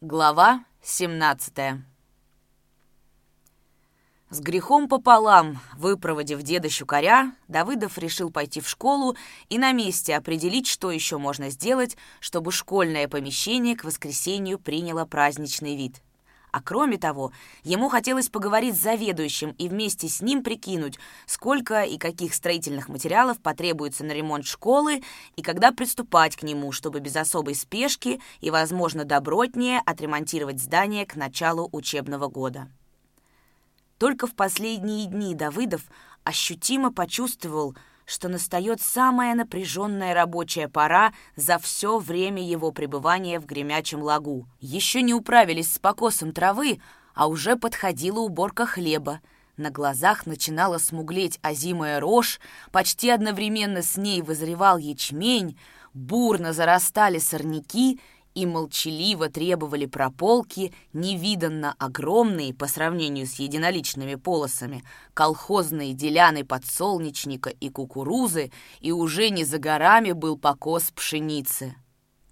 Глава 17 С грехом пополам, выпроводив деда Щукаря, Давыдов решил пойти в школу и на месте определить, что еще можно сделать, чтобы школьное помещение к воскресенью приняло праздничный вид. А кроме того, ему хотелось поговорить с заведующим и вместе с ним прикинуть, сколько и каких строительных материалов потребуется на ремонт школы и когда приступать к нему, чтобы без особой спешки и, возможно, добротнее отремонтировать здание к началу учебного года. Только в последние дни Давыдов ощутимо почувствовал, что настает самая напряженная рабочая пора за все время его пребывания в гремячем лагу. Еще не управились с покосом травы, а уже подходила уборка хлеба. На глазах начинала смуглеть озимая рожь, почти одновременно с ней вызревал ячмень, бурно зарастали сорняки — и молчаливо требовали прополки невиданно огромные по сравнению с единоличными полосами колхозные деляны подсолнечника и кукурузы, и уже не за горами был покос пшеницы.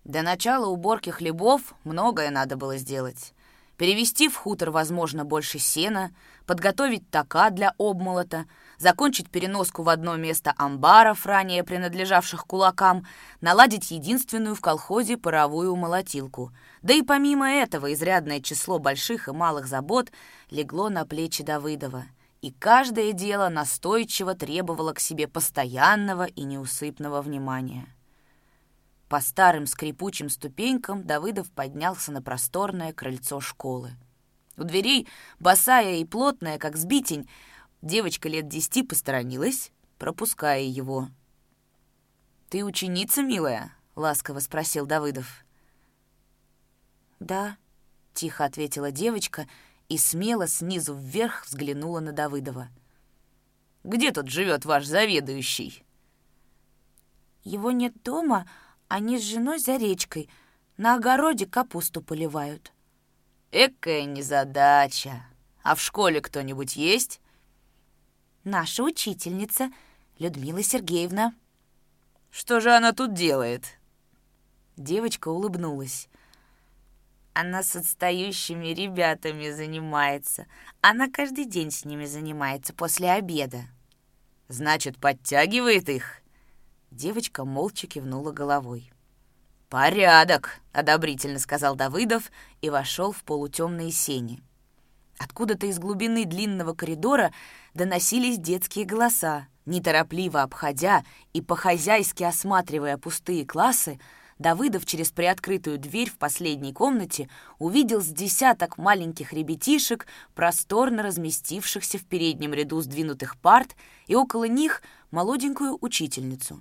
До начала уборки хлебов многое надо было сделать. Перевести в хутор, возможно, больше сена, подготовить така для обмолота — закончить переноску в одно место амбаров, ранее принадлежавших кулакам, наладить единственную в колхозе паровую молотилку. Да и помимо этого изрядное число больших и малых забот легло на плечи Давыдова. И каждое дело настойчиво требовало к себе постоянного и неусыпного внимания. По старым скрипучим ступенькам Давыдов поднялся на просторное крыльцо школы. У дверей, босая и плотная, как сбитень, Девочка лет десяти посторонилась, пропуская его. «Ты ученица, милая?» — ласково спросил Давыдов. «Да», — тихо ответила девочка и смело снизу вверх взглянула на Давыдова. «Где тут живет ваш заведующий?» «Его нет дома, они с женой за речкой. На огороде капусту поливают». «Экая незадача. А в школе кто-нибудь есть?» Наша учительница Людмила Сергеевна». «Что же она тут делает?» Девочка улыбнулась. Она с отстающими ребятами занимается. Она каждый день с ними занимается после обеда. Значит, подтягивает их? Девочка молча кивнула головой. «Порядок!» — одобрительно сказал Давыдов и вошел в полутемные сени. Откуда-то из глубины длинного коридора доносились детские голоса. Неторопливо обходя и по-хозяйски осматривая пустые классы, Давыдов через приоткрытую дверь в последней комнате увидел с десяток маленьких ребятишек, просторно разместившихся в переднем ряду сдвинутых парт, и около них молоденькую учительницу.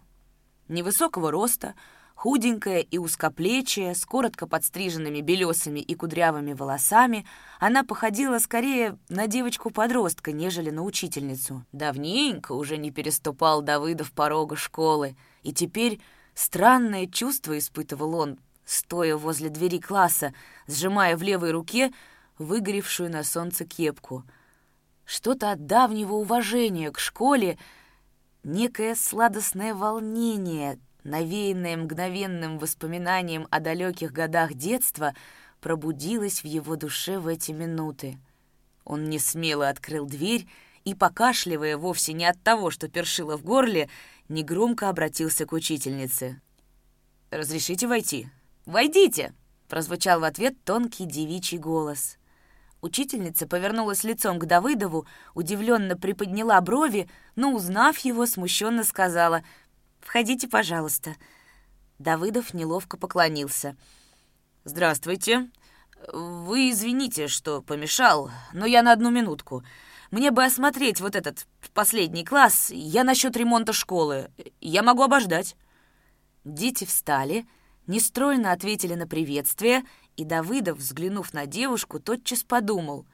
Невысокого роста, Худенькая и узкоплечая, с коротко подстриженными белесыми и кудрявыми волосами, она походила скорее на девочку-подростка, нежели на учительницу. Давненько уже не переступал Давыдов порога школы, и теперь странное чувство испытывал он, стоя возле двери класса, сжимая в левой руке выгоревшую на солнце кепку. Что-то от давнего уважения к школе, некое сладостное волнение — навеянное мгновенным воспоминанием о далеких годах детства, пробудилось в его душе в эти минуты. Он не смело открыл дверь и, покашливая вовсе не от того, что першило в горле, негромко обратился к учительнице. «Разрешите войти?» «Войдите!» — прозвучал в ответ тонкий девичий голос. Учительница повернулась лицом к Давыдову, удивленно приподняла брови, но, узнав его, смущенно сказала — Входите, пожалуйста». Давыдов неловко поклонился. «Здравствуйте. Вы извините, что помешал, но я на одну минутку. Мне бы осмотреть вот этот последний класс. Я насчет ремонта школы. Я могу обождать». Дети встали, нестройно ответили на приветствие, и Давыдов, взглянув на девушку, тотчас подумал.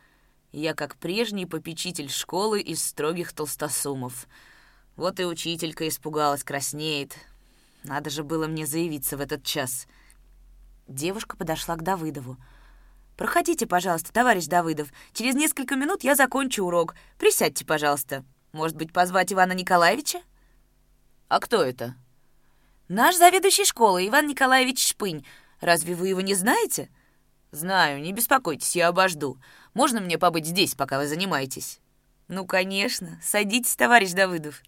«Я как прежний попечитель школы из строгих толстосумов». Вот и учителька испугалась, краснеет. Надо же было мне заявиться в этот час. Девушка подошла к Давыдову. «Проходите, пожалуйста, товарищ Давыдов. Через несколько минут я закончу урок. Присядьте, пожалуйста. Может быть, позвать Ивана Николаевича?» «А кто это?» «Наш заведующий школы, Иван Николаевич Шпынь. Разве вы его не знаете?» «Знаю, не беспокойтесь, я обожду. Можно мне побыть здесь, пока вы занимаетесь?» «Ну, конечно. Садитесь, товарищ Давыдов».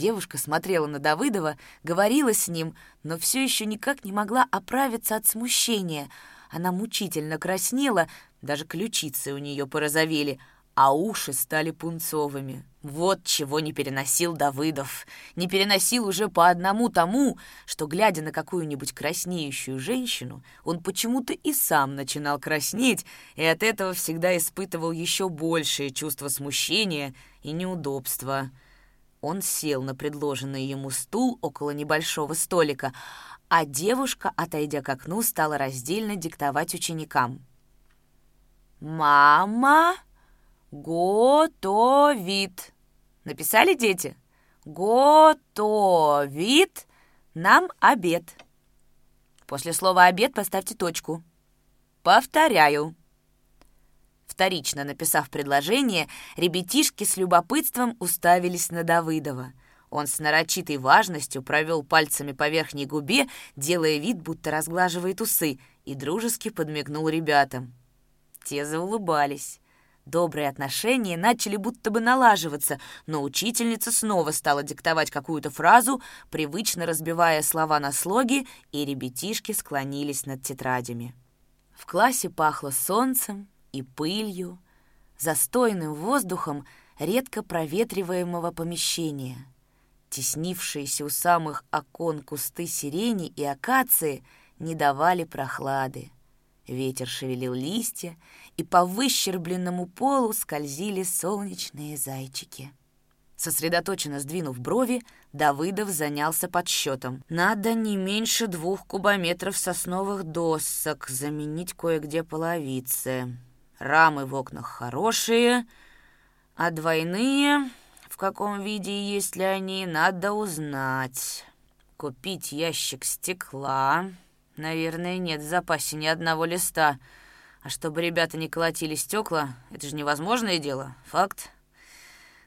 Девушка смотрела на Давыдова, говорила с ним, но все еще никак не могла оправиться от смущения. Она мучительно краснела, даже ключицы у нее порозовели, а уши стали пунцовыми. Вот чего не переносил Давыдов. Не переносил уже по одному тому, что, глядя на какую-нибудь краснеющую женщину, он почему-то и сам начинал краснеть, и от этого всегда испытывал еще большее чувство смущения и неудобства. Он сел на предложенный ему стул около небольшого столика, а девушка, отойдя к окну, стала раздельно диктовать ученикам. «Мама!» «Готовит». Написали дети? «Готовит нам обед». После слова «обед» поставьте точку. Повторяю. Вторично написав предложение, ребятишки с любопытством уставились на Давыдова. Он с нарочитой важностью провел пальцами по верхней губе, делая вид, будто разглаживает усы, и дружески подмигнул ребятам. Те заулыбались. Добрые отношения начали будто бы налаживаться, но учительница снова стала диктовать какую-то фразу, привычно разбивая слова на слоги, и ребятишки склонились над тетрадями. В классе пахло солнцем и пылью, застойным воздухом редко проветриваемого помещения. Теснившиеся у самых окон кусты сирени и акации не давали прохлады. Ветер шевелил листья, и по выщербленному полу скользили солнечные зайчики. Сосредоточенно сдвинув брови, Давыдов занялся подсчетом. «Надо не меньше двух кубометров сосновых досок, заменить кое-где половицы. Рамы в окнах хорошие, а двойные, в каком виде есть ли они, надо узнать. Купить ящик стекла, Наверное, нет в запасе ни одного листа. А чтобы ребята не колотили стекла, это же невозможное дело. Факт.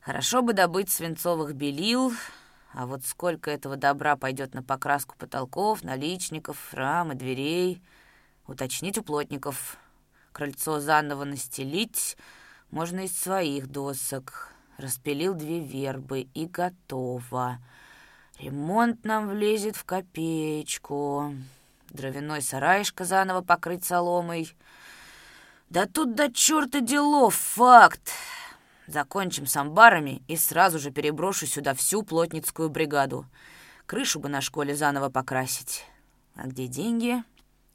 Хорошо бы добыть свинцовых белил, а вот сколько этого добра пойдет на покраску потолков, наличников, рам и дверей. Уточнить у плотников. Крыльцо заново настелить можно из своих досок. Распилил две вербы и готово. Ремонт нам влезет в копеечку дровяной сарайшка заново покрыть соломой. Да тут до черта делов, факт. Закончим с амбарами и сразу же переброшу сюда всю плотницкую бригаду. Крышу бы на школе заново покрасить. А где деньги?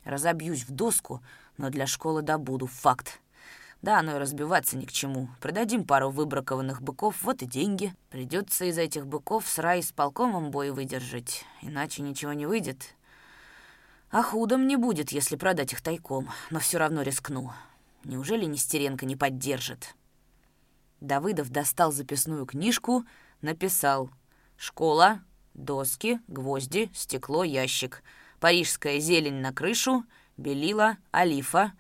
Разобьюсь в доску, но для школы добуду, факт. Да, но и разбиваться ни к чему. Продадим пару выбракованных быков, вот и деньги. Придется из этих быков с рай с полкомом бой выдержать, иначе ничего не выйдет. А худо мне будет, если продать их тайком, но все равно рискну. Неужели Нестеренко не поддержит? Давыдов достал записную книжку, написал «Школа, доски, гвозди, стекло, ящик, парижская зелень на крышу, белила, олифа».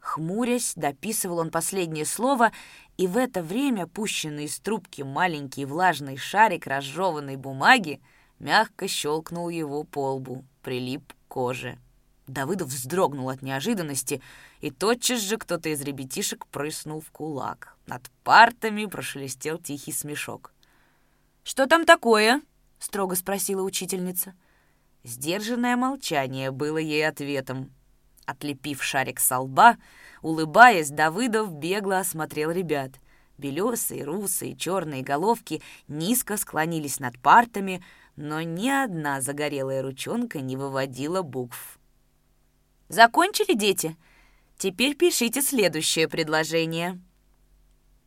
Хмурясь, дописывал он последнее слово, и в это время пущенный из трубки маленький влажный шарик разжеванной бумаги мягко щелкнул его по лбу, прилип коже. Давыдов вздрогнул от неожиданности, и тотчас же кто-то из ребятишек прыснул в кулак. Над партами прошелестел тихий смешок. «Что там такое?» — строго спросила учительница. Сдержанное молчание было ей ответом. Отлепив шарик со лба, улыбаясь, Давыдов бегло осмотрел ребят. Белесые, русые, черные головки низко склонились над партами, но ни одна загорелая ручонка не выводила букв. «Закончили, дети? Теперь пишите следующее предложение».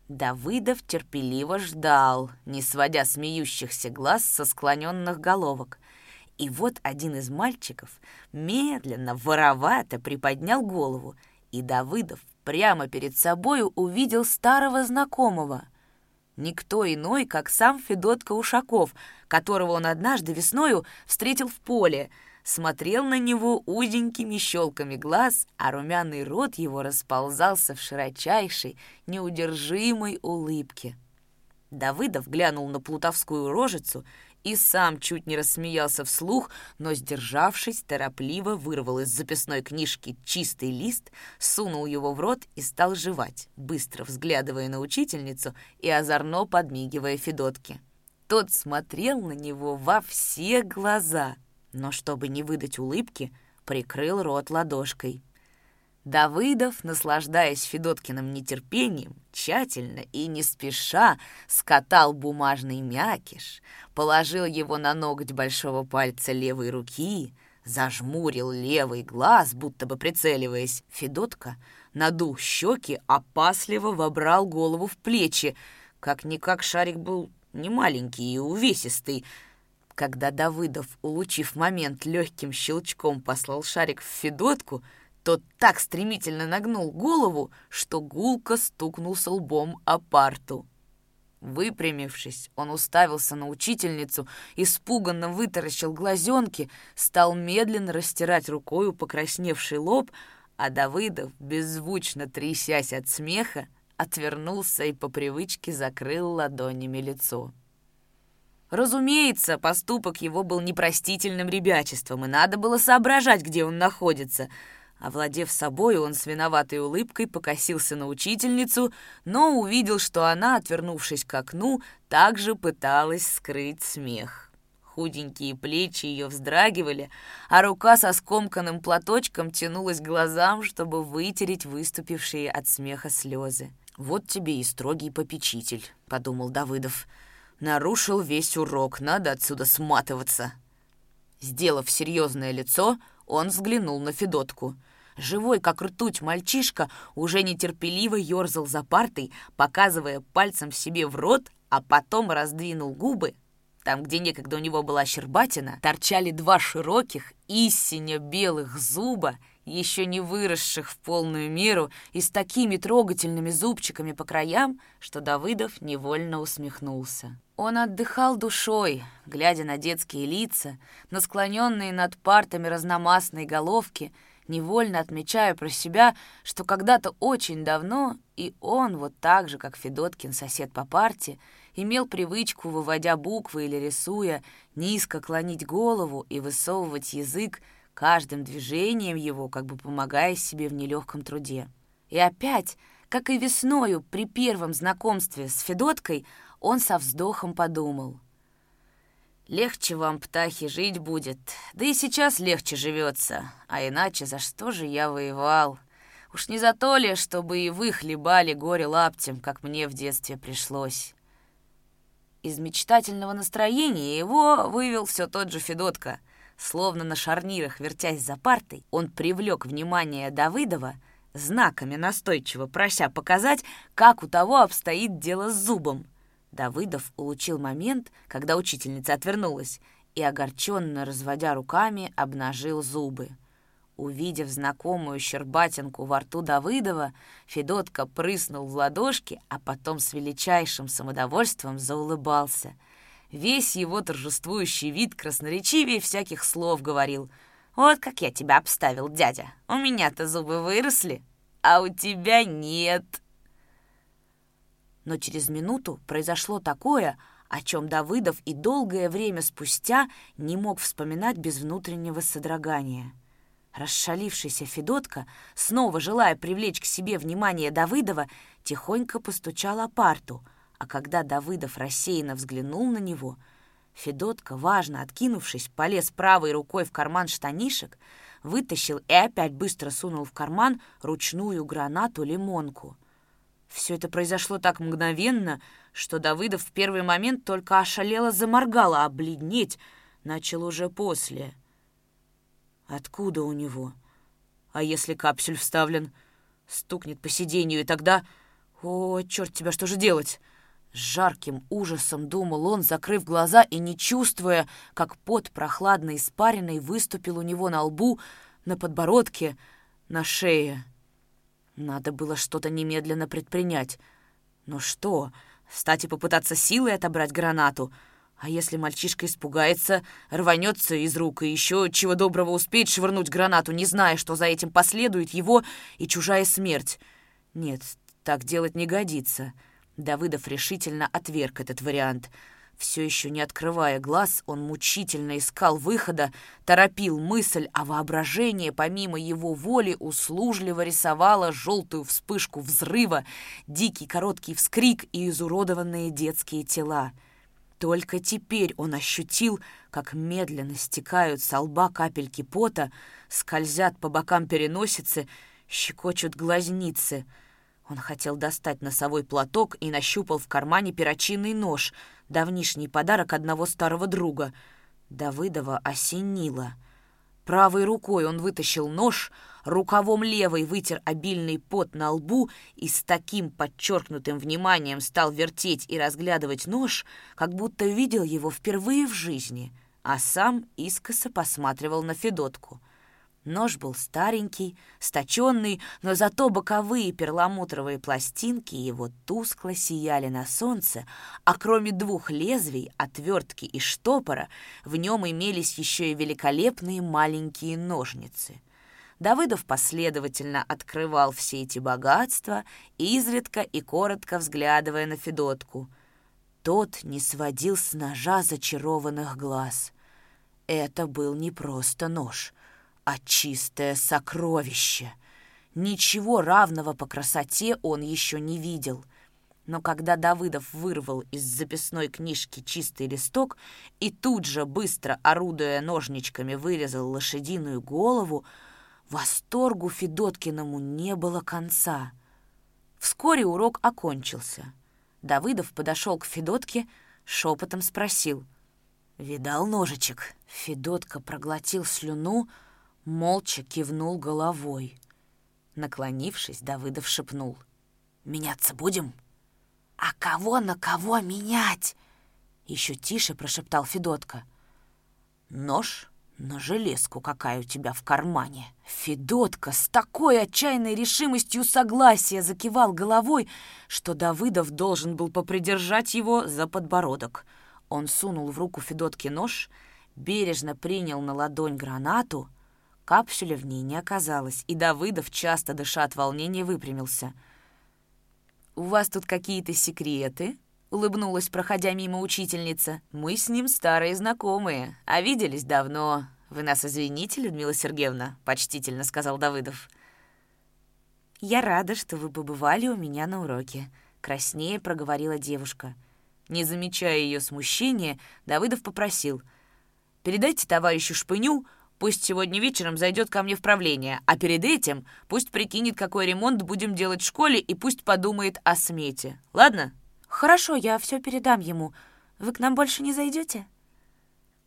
Давыдов терпеливо ждал, не сводя смеющихся глаз со склоненных головок. И вот один из мальчиков медленно, воровато приподнял голову, и Давыдов прямо перед собою увидел старого знакомого — Никто иной, как сам Федотка Ушаков, которого он однажды весною встретил в поле, смотрел на него узенькими щелками глаз, а румяный рот его расползался в широчайшей, неудержимой улыбке. Давыдов глянул на плутовскую рожицу и сам чуть не рассмеялся вслух, но, сдержавшись, торопливо вырвал из записной книжки чистый лист, сунул его в рот и стал жевать, быстро взглядывая на учительницу и озорно подмигивая Федотке. Тот смотрел на него во все глаза, но, чтобы не выдать улыбки, прикрыл рот ладошкой. Давыдов, наслаждаясь Федоткиным нетерпением, тщательно и не спеша скатал бумажный мякиш, положил его на ноготь большого пальца левой руки, зажмурил левый глаз, будто бы прицеливаясь. Федотка, надув щеки, опасливо вобрал голову в плечи. Как-никак шарик был не маленький и увесистый. Когда Давыдов, улучив момент, легким щелчком послал шарик в Федотку — тот так стремительно нагнул голову, что гулко стукнулся лбом о парту. Выпрямившись, он уставился на учительницу, испуганно вытаращил глазенки, стал медленно растирать рукою покрасневший лоб, а Давыдов, беззвучно трясясь от смеха, отвернулся и по привычке закрыл ладонями лицо. Разумеется, поступок его был непростительным ребячеством, и надо было соображать, где он находится — Овладев собой, он с виноватой улыбкой покосился на учительницу, но увидел, что она, отвернувшись к окну, также пыталась скрыть смех. Худенькие плечи ее вздрагивали, а рука со скомканным платочком тянулась к глазам, чтобы вытереть выступившие от смеха слезы. «Вот тебе и строгий попечитель», — подумал Давыдов. «Нарушил весь урок, надо отсюда сматываться». Сделав серьезное лицо, он взглянул на Федотку — Живой, как ртуть, мальчишка уже нетерпеливо ерзал за партой, показывая пальцем себе в рот, а потом раздвинул губы. Там, где некогда у него была щербатина, торчали два широких, истинно белых зуба, еще не выросших в полную меру и с такими трогательными зубчиками по краям, что Давыдов невольно усмехнулся. Он отдыхал душой, глядя на детские лица, на склоненные над партами разномастные головки — невольно отмечаю про себя, что когда-то очень давно и он, вот так же, как Федоткин, сосед по парте, имел привычку, выводя буквы или рисуя, низко клонить голову и высовывать язык, каждым движением его, как бы помогая себе в нелегком труде. И опять, как и весною при первом знакомстве с Федоткой, он со вздохом подумал — Легче вам, птахи, жить будет. Да и сейчас легче живется. А иначе за что же я воевал? Уж не за то ли, чтобы и вы хлебали горе лаптем, как мне в детстве пришлось. Из мечтательного настроения его вывел все тот же Федотка. Словно на шарнирах, вертясь за партой, он привлек внимание Давыдова, знаками настойчиво прося показать, как у того обстоит дело с зубом. Давыдов улучил момент, когда учительница отвернулась, и, огорченно разводя руками, обнажил зубы. Увидев знакомую щербатинку во рту Давыдова, Федотка прыснул в ладошки, а потом с величайшим самодовольством заулыбался. Весь его торжествующий вид красноречивее всяких слов говорил. «Вот как я тебя обставил, дядя. У меня-то зубы выросли, а у тебя нет». Но через минуту произошло такое, о чем Давыдов и долгое время спустя не мог вспоминать без внутреннего содрогания. Расшалившийся Федотка, снова желая привлечь к себе внимание Давыдова, тихонько постучал о парту, а когда Давыдов рассеянно взглянул на него, Федотка, важно откинувшись, полез правой рукой в карман штанишек, вытащил и опять быстро сунул в карман ручную гранату-лимонку — все это произошло так мгновенно, что Давыдов в первый момент только ошалело заморгал, а бледнеть начал уже после. Откуда у него? А если капсюль вставлен? Стукнет по сиденью, и тогда... О, черт тебя, что же делать? С жарким ужасом думал он, закрыв глаза и не чувствуя, как пот прохладной испаренной выступил у него на лбу, на подбородке, на шее. Надо было что-то немедленно предпринять. Но что? Встать и попытаться силой отобрать гранату? А если мальчишка испугается, рванется из рук и еще чего доброго успеет швырнуть гранату, не зная, что за этим последует его и чужая смерть? Нет, так делать не годится. Давыдов решительно отверг этот вариант. Все еще не открывая глаз, он мучительно искал выхода, торопил мысль, а воображение, помимо его воли, услужливо рисовало желтую вспышку взрыва, дикий короткий вскрик и изуродованные детские тела. Только теперь он ощутил, как медленно стекают со лба капельки пота, скользят по бокам переносицы, щекочут глазницы. Он хотел достать носовой платок и нащупал в кармане перочинный нож, давнишний подарок одного старого друга. Давыдова осенило. Правой рукой он вытащил нож, рукавом левой вытер обильный пот на лбу и с таким подчеркнутым вниманием стал вертеть и разглядывать нож, как будто видел его впервые в жизни, а сам искоса посматривал на Федотку — Нож был старенький, сточенный, но зато боковые перламутровые пластинки его тускло сияли на солнце, а кроме двух лезвий, отвертки и штопора, в нем имелись еще и великолепные маленькие ножницы. Давыдов последовательно открывал все эти богатства, изредка и коротко взглядывая на Федотку. Тот не сводил с ножа зачарованных глаз. Это был не просто нож — а чистое сокровище. Ничего равного по красоте он еще не видел. Но когда Давыдов вырвал из записной книжки чистый листок и тут же, быстро орудуя ножничками, вырезал лошадиную голову, восторгу Федоткиному не было конца. Вскоре урок окончился. Давыдов подошел к Федотке, шепотом спросил. «Видал ножичек?» Федотка проглотил слюну, молча кивнул головой. Наклонившись, Давыдов шепнул. «Меняться будем?» «А кого на кого менять?» Еще тише прошептал Федотка. «Нож на железку какая у тебя в кармане!» Федотка с такой отчаянной решимостью согласия закивал головой, что Давыдов должен был попридержать его за подбородок. Он сунул в руку Федотке нож, бережно принял на ладонь гранату — Капсуля в ней не оказалось, и Давыдов, часто дыша от волнения, выпрямился. «У вас тут какие-то секреты?» — улыбнулась, проходя мимо учительница. «Мы с ним старые знакомые, а виделись давно. Вы нас извините, Людмила Сергеевна?» — почтительно сказал Давыдов. «Я рада, что вы побывали у меня на уроке», — краснее проговорила девушка. Не замечая ее смущения, Давыдов попросил. «Передайте товарищу Шпыню, Пусть сегодня вечером зайдет ко мне в правление, а перед этим пусть прикинет, какой ремонт будем делать в школе, и пусть подумает о смете. Ладно? Хорошо, я все передам ему. Вы к нам больше не зайдете?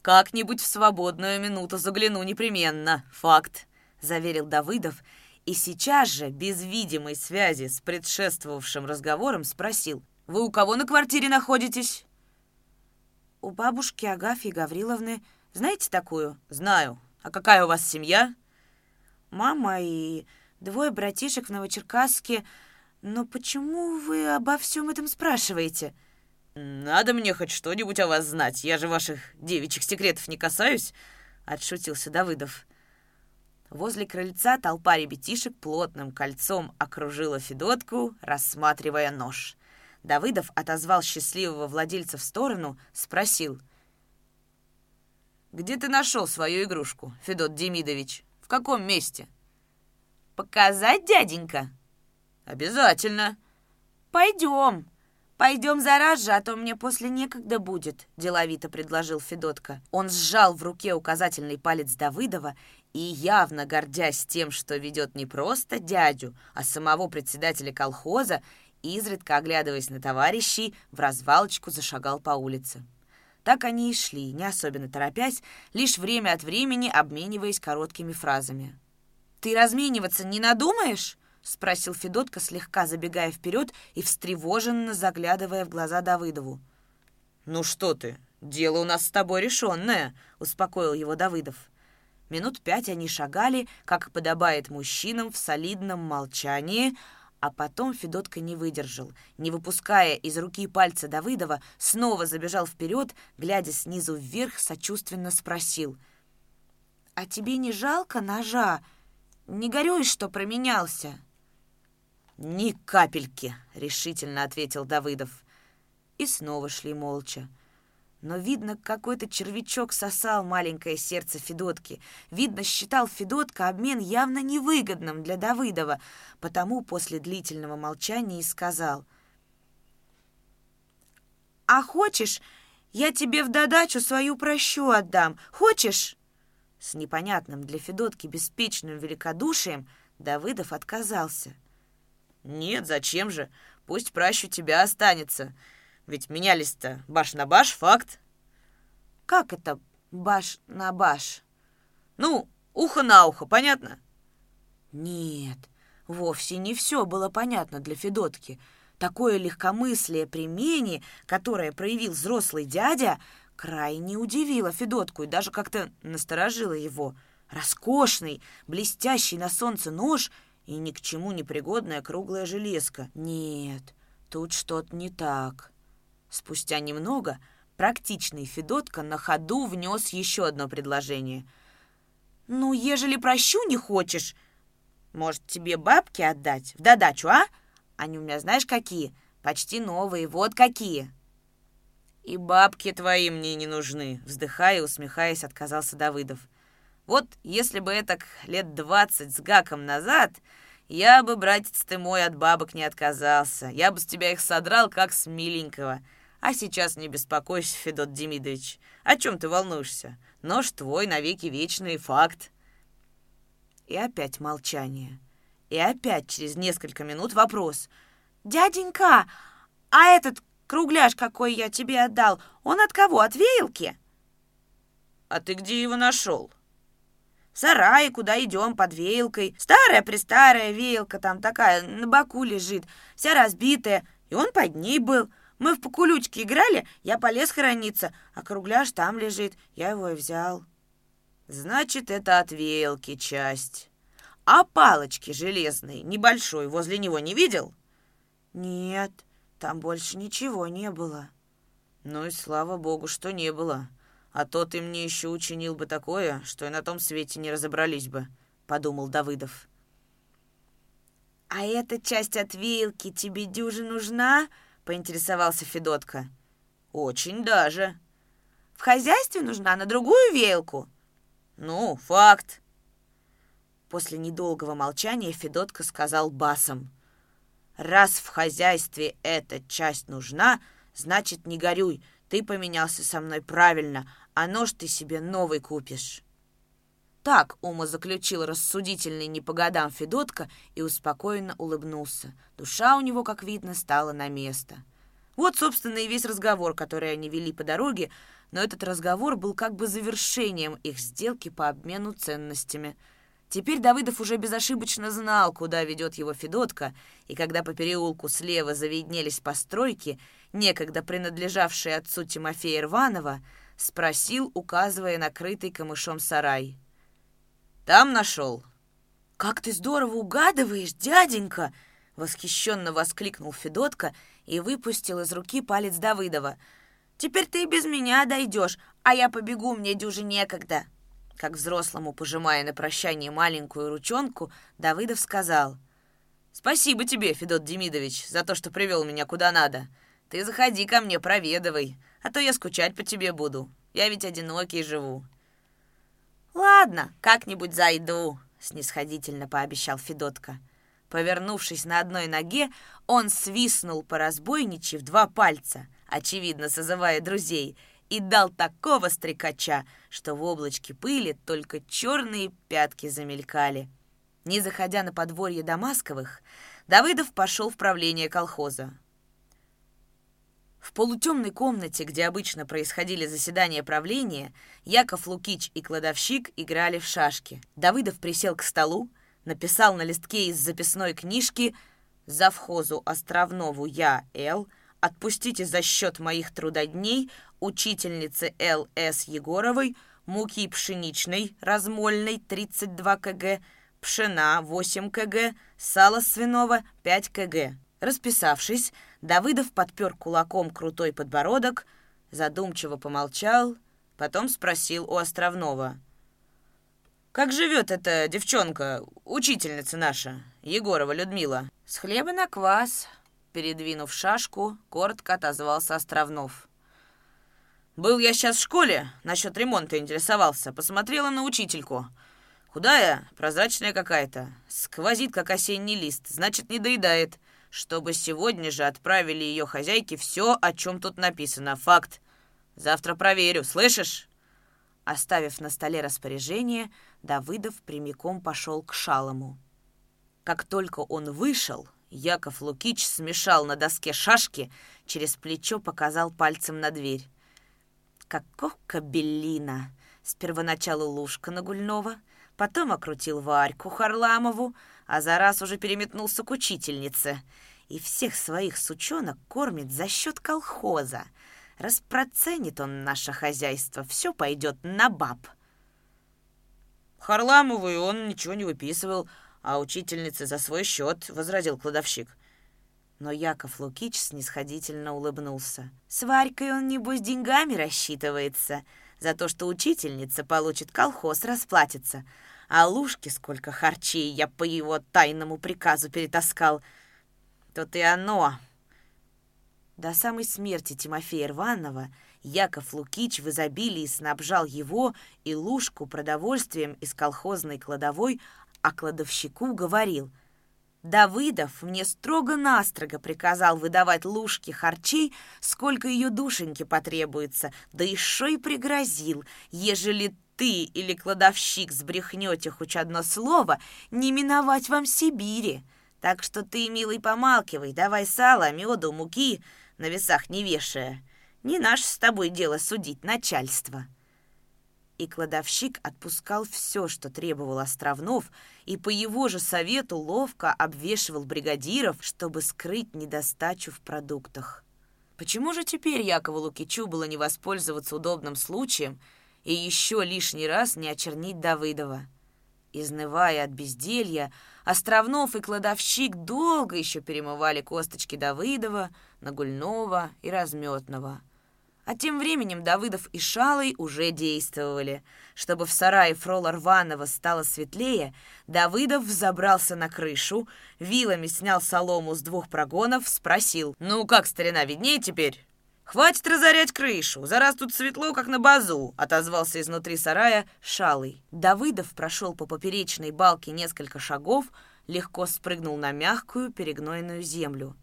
Как-нибудь в свободную минуту загляну непременно. Факт, заверил Давыдов, и сейчас же, без видимой связи с предшествовавшим разговором, спросил. «Вы у кого на квартире находитесь?» «У бабушки Агафьи Гавриловны. Знаете такую?» «Знаю. А какая у вас семья? Мама и двое братишек в Новочеркасске. Но почему вы обо всем этом спрашиваете? Надо мне хоть что-нибудь о вас знать. Я же ваших девичьих секретов не касаюсь, отшутился Давыдов. Возле крыльца толпа ребятишек плотным кольцом окружила Федотку, рассматривая нож. Давыдов отозвал счастливого владельца в сторону, спросил — где ты нашел свою игрушку, Федот Демидович? В каком месте? Показать, дяденька? Обязательно. Пойдем. Пойдем зараз же, а то мне после некогда будет, деловито предложил Федотка. Он сжал в руке указательный палец Давыдова и, явно гордясь тем, что ведет не просто дядю, а самого председателя колхоза, изредка оглядываясь на товарищей, в развалочку зашагал по улице. Так они и шли, не особенно торопясь, лишь время от времени обмениваясь короткими фразами. «Ты размениваться не надумаешь?» — спросил Федотка, слегка забегая вперед и встревоженно заглядывая в глаза Давыдову. «Ну что ты, дело у нас с тобой решенное», — успокоил его Давыдов. Минут пять они шагали, как подобает мужчинам в солидном молчании, а потом Федотка не выдержал. Не выпуская из руки пальца Давыдова, снова забежал вперед, глядя снизу вверх, сочувственно спросил. «А тебе не жалко ножа? Не горюешь, что променялся?» «Ни капельки!» — решительно ответил Давыдов. И снова шли молча. Но, видно, какой-то червячок сосал маленькое сердце Федотки. Видно, считал Федотка обмен явно невыгодным для Давыдова, потому после длительного молчания и сказал. «А хочешь, я тебе в додачу свою прощу отдам? Хочешь?» С непонятным для Федотки беспечным великодушием Давыдов отказался. «Нет, зачем же? Пусть пращу тебя останется. Ведь менялись-то баш на баш, факт. Как это баш на баш? Ну, ухо на ухо, понятно? Нет, вовсе не все было понятно для Федотки. Такое легкомыслие при мене, которое проявил взрослый дядя, крайне удивило Федотку и даже как-то насторожило его. Роскошный, блестящий на солнце нож и ни к чему не пригодная круглая железка. Нет, тут что-то не так. Спустя немного практичный Федотка на ходу внес еще одно предложение. «Ну, ежели прощу не хочешь, может, тебе бабки отдать в додачу, а? Они у меня знаешь какие? Почти новые, вот какие!» «И бабки твои мне не нужны», — вздыхая и усмехаясь, отказался Давыдов. «Вот если бы это лет двадцать с гаком назад, я бы, братец ты мой, от бабок не отказался. Я бы с тебя их содрал, как с миленького. А сейчас не беспокойся, Федот Демидович. О чем ты волнуешься? Нож твой навеки вечный факт. И опять молчание. И опять через несколько минут вопрос. «Дяденька, а этот кругляш, какой я тебе отдал, он от кого? От веялки?» «А ты где его нашел?» «В сарае, куда идем, под веялкой. Старая-престарая веялка там такая, на боку лежит, вся разбитая, и он под ней был». Мы в покулючке играли, я полез хорониться, а кругляш там лежит, я его и взял. Значит, это от веялки часть. А палочки железные, небольшой, возле него не видел? Нет, там больше ничего не было. Ну и слава богу, что не было. А то ты мне еще учинил бы такое, что и на том свете не разобрались бы, подумал Давыдов. А эта часть от веялки тебе дюже нужна? — поинтересовался Федотка. «Очень даже». «В хозяйстве нужна на другую веялку?» «Ну, факт». После недолгого молчания Федотка сказал басом. «Раз в хозяйстве эта часть нужна, значит, не горюй, ты поменялся со мной правильно, а нож ты себе новый купишь». Так Ума заключил рассудительный не по годам Федотка и успокоенно улыбнулся. Душа у него, как видно, стала на место. Вот, собственно, и весь разговор, который они вели по дороге, но этот разговор был как бы завершением их сделки по обмену ценностями. Теперь Давыдов уже безошибочно знал, куда ведет его Федотка, и когда по переулку слева завиднелись постройки, некогда принадлежавшие отцу Тимофея Рванова, спросил, указывая на крытый камышом сарай — там нашел». «Как ты здорово угадываешь, дяденька!» Восхищенно воскликнул Федотка и выпустил из руки палец Давыдова. «Теперь ты без меня дойдешь, а я побегу, мне дюже некогда». Как взрослому, пожимая на прощание маленькую ручонку, Давыдов сказал. «Спасибо тебе, Федот Демидович, за то, что привел меня куда надо. Ты заходи ко мне, проведывай, а то я скучать по тебе буду. Я ведь одинокий живу. «Ладно, как-нибудь зайду», — снисходительно пообещал Федотка. Повернувшись на одной ноге, он свистнул по разбойничьи в два пальца, очевидно, созывая друзей, и дал такого стрекача, что в облачке пыли только черные пятки замелькали. Не заходя на подворье Дамасковых, Давыдов пошел в правление колхоза. В полутемной комнате, где обычно происходили заседания правления, Яков Лукич и кладовщик играли в шашки. Давыдов присел к столу, написал на листке из записной книжки «Завхозу Островнову я, Л. Отпустите за счет моих трудодней учительнице Л. С. Егоровой муки пшеничной, размольной 32 кг, пшена 8 кг, сало свиного 5 кг». Расписавшись, Давыдов подпер кулаком крутой подбородок, задумчиво помолчал, потом спросил у Островного. «Как живет эта девчонка, учительница наша, Егорова Людмила?» «С хлеба на квас», — передвинув шашку, коротко отозвался Островнов. Был я сейчас в школе, насчет ремонта интересовался. Посмотрела на учительку. Худая, прозрачная какая-то. Сквозит, как осенний лист. Значит, не доедает. Чтобы сегодня же отправили ее хозяйке все, о чем тут написано. Факт. Завтра проверю, слышишь? Оставив на столе распоряжение, Давыдов прямиком пошел к Шалому. Как только он вышел, Яков Лукич смешал на доске шашки, через плечо показал пальцем на дверь. Каковка Беллина! С первоначалу Лушка Нагульнова, потом окрутил Варьку Харламову, а за раз уже переметнулся к учительнице. И всех своих сучонок кормит за счет колхоза. Распроценит он наше хозяйство, все пойдет на баб. Харламову и он ничего не выписывал, а учительнице за свой счет, — возразил кладовщик. Но Яков Лукич снисходительно улыбнулся. С Варькой он, небось, деньгами рассчитывается. За то, что учительница получит колхоз, расплатится. А Лушке сколько харчей я по его тайному приказу перетаскал. Тут и оно. До самой смерти Тимофея Рванова Яков Лукич в изобилии снабжал его и Лушку продовольствием из колхозной кладовой, а кладовщику говорил — Давыдов мне строго-настрого приказал выдавать Лушке харчей, сколько ее душеньки потребуется, да еще и пригрозил, ежели ты или кладовщик сбрехнете хоть одно слово, не миновать вам Сибири. Так что ты, милый, помалкивай, давай сало, меду, муки, на весах не вешая. Не наше с тобой дело судить начальство» и кладовщик отпускал все, что требовал Островнов, и по его же совету ловко обвешивал бригадиров, чтобы скрыть недостачу в продуктах. Почему же теперь Якову Лукичу было не воспользоваться удобным случаем и еще лишний раз не очернить Давыдова? Изнывая от безделья, Островнов и кладовщик долго еще перемывали косточки Давыдова, Нагульного и Разметного — а тем временем Давыдов и Шалый уже действовали. Чтобы в сарае фрола Рванова стало светлее, Давыдов взобрался на крышу, вилами снял солому с двух прогонов, спросил, «Ну как, старина, виднее теперь?» «Хватит разорять крышу, за раз тут светло, как на базу», — отозвался изнутри сарая Шалый. Давыдов прошел по поперечной балке несколько шагов, легко спрыгнул на мягкую перегнойную землю.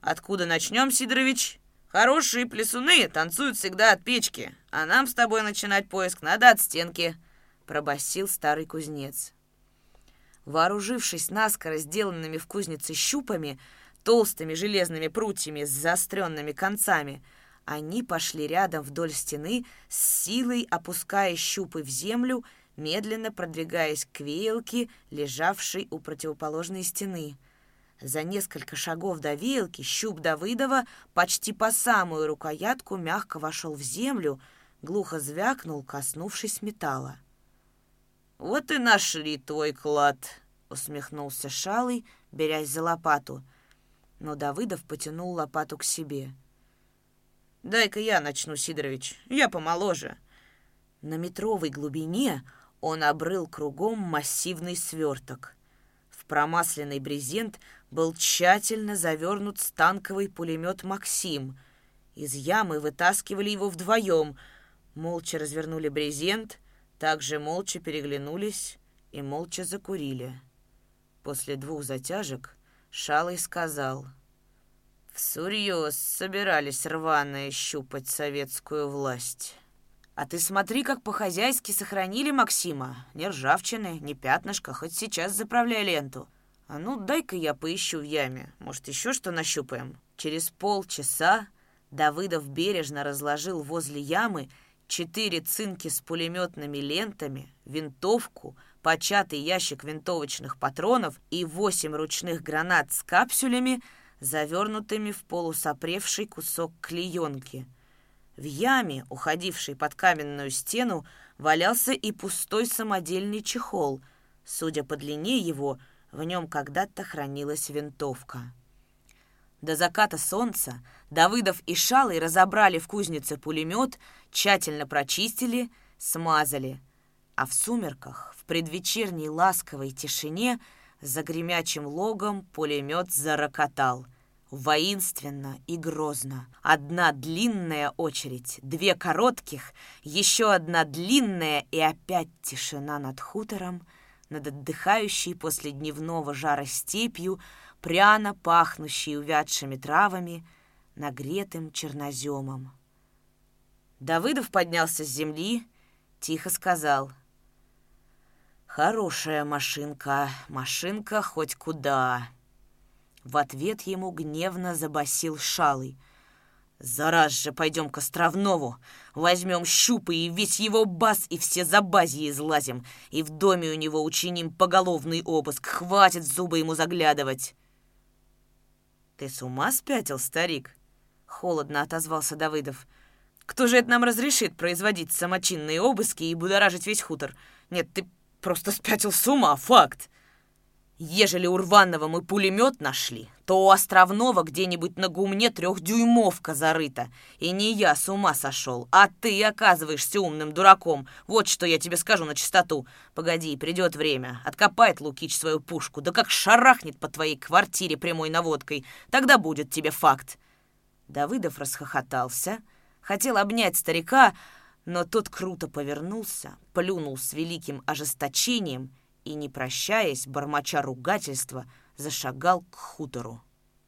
«Откуда начнем, Сидорович?» Хорошие плесуны танцуют всегда от печки, а нам с тобой начинать поиск надо от стенки», — пробасил старый кузнец. Вооружившись наскоро сделанными в кузнице щупами, толстыми железными прутьями с заостренными концами, они пошли рядом вдоль стены, с силой опуская щупы в землю, медленно продвигаясь к веялке, лежавшей у противоположной стены — за несколько шагов до вилки щуп Давыдова почти по самую рукоятку мягко вошел в землю, глухо звякнул, коснувшись металла. «Вот и нашли твой клад!» — усмехнулся Шалый, берясь за лопату. Но Давыдов потянул лопату к себе. «Дай-ка я начну, Сидорович, я помоложе». На метровой глубине он обрыл кругом массивный сверток. В промасленный брезент был тщательно завернут станковый пулемет «Максим». Из ямы вытаскивали его вдвоем, молча развернули брезент, также молча переглянулись и молча закурили. После двух затяжек Шалый сказал, «Всерьез собирались рваные щупать советскую власть». «А ты смотри, как по-хозяйски сохранили Максима. Ни ржавчины, ни пятнышка, хоть сейчас заправляй ленту». «А ну, дай-ка я поищу в яме. Может, еще что нащупаем?» Через полчаса Давыдов бережно разложил возле ямы четыре цинки с пулеметными лентами, винтовку, початый ящик винтовочных патронов и восемь ручных гранат с капсулями, завернутыми в полусопревший кусок клеенки. В яме, уходившей под каменную стену, валялся и пустой самодельный чехол. Судя по длине его — в нем когда-то хранилась винтовка. До заката солнца Давыдов и Шалый разобрали в кузнице пулемет, тщательно прочистили, смазали. А в сумерках, в предвечерней ласковой тишине, за гремячим логом пулемет зарокотал. воинственно и грозно. Одна длинная очередь, две коротких, еще одна длинная и опять тишина над хутором, над отдыхающей после дневного жара степью, пряно пахнущей увядшими травами, нагретым черноземом. Давыдов поднялся с земли, тихо сказал. «Хорошая машинка, машинка хоть куда». В ответ ему гневно забасил Шалый. «Зараз же пойдем к Островнову, возьмем щупы и весь его бас, и все забазьи излазим, и в доме у него учиним поголовный обыск, хватит зубы ему заглядывать!» «Ты с ума спятил, старик?» — холодно отозвался Давыдов. «Кто же это нам разрешит производить самочинные обыски и будоражить весь хутор? Нет, ты просто спятил с ума, факт!» Ежели у Рванова мы пулемет нашли, то у Островного где-нибудь на гумне трехдюймовка зарыта. И не я с ума сошел, а ты оказываешься умным дураком. Вот что я тебе скажу на чистоту. Погоди, придет время. Откопает Лукич свою пушку, да как шарахнет по твоей квартире прямой наводкой. Тогда будет тебе факт. Давыдов расхохотался, хотел обнять старика, но тот круто повернулся, плюнул с великим ожесточением и, не прощаясь, бормоча ругательства, зашагал к хутору.